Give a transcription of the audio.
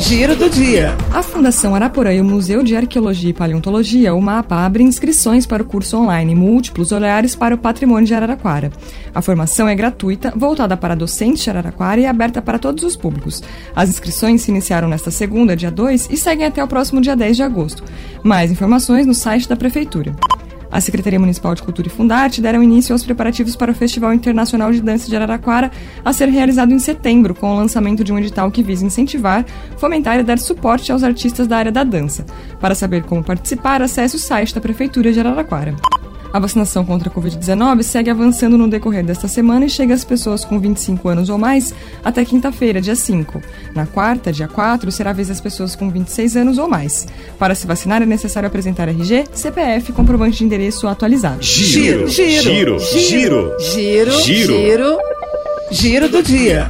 Giro do dia. A Fundação Araporã e o Museu de Arqueologia e Paleontologia, o MAPA, abrem inscrições para o curso online Múltiplos Olhares para o Patrimônio de Araraquara. A formação é gratuita, voltada para docentes de Araraquara e aberta para todos os públicos. As inscrições se iniciaram nesta segunda, dia 2, e seguem até o próximo dia 10 de agosto. Mais informações no site da Prefeitura. A Secretaria Municipal de Cultura e Fundarte deram início aos preparativos para o Festival Internacional de Dança de Araraquara, a ser realizado em setembro, com o lançamento de um edital que visa incentivar, fomentar e dar suporte aos artistas da área da dança. Para saber como participar, acesse o site da Prefeitura de Araraquara. A vacinação contra a Covid-19 segue avançando no decorrer desta semana e chega às pessoas com 25 anos ou mais até quinta-feira, dia 5. Na quarta, dia 4, será a vez das pessoas com 26 anos ou mais. Para se vacinar é necessário apresentar RG, CPF e comprovante de endereço atualizado. Giro, giro, giro, giro, giro, giro, giro do dia.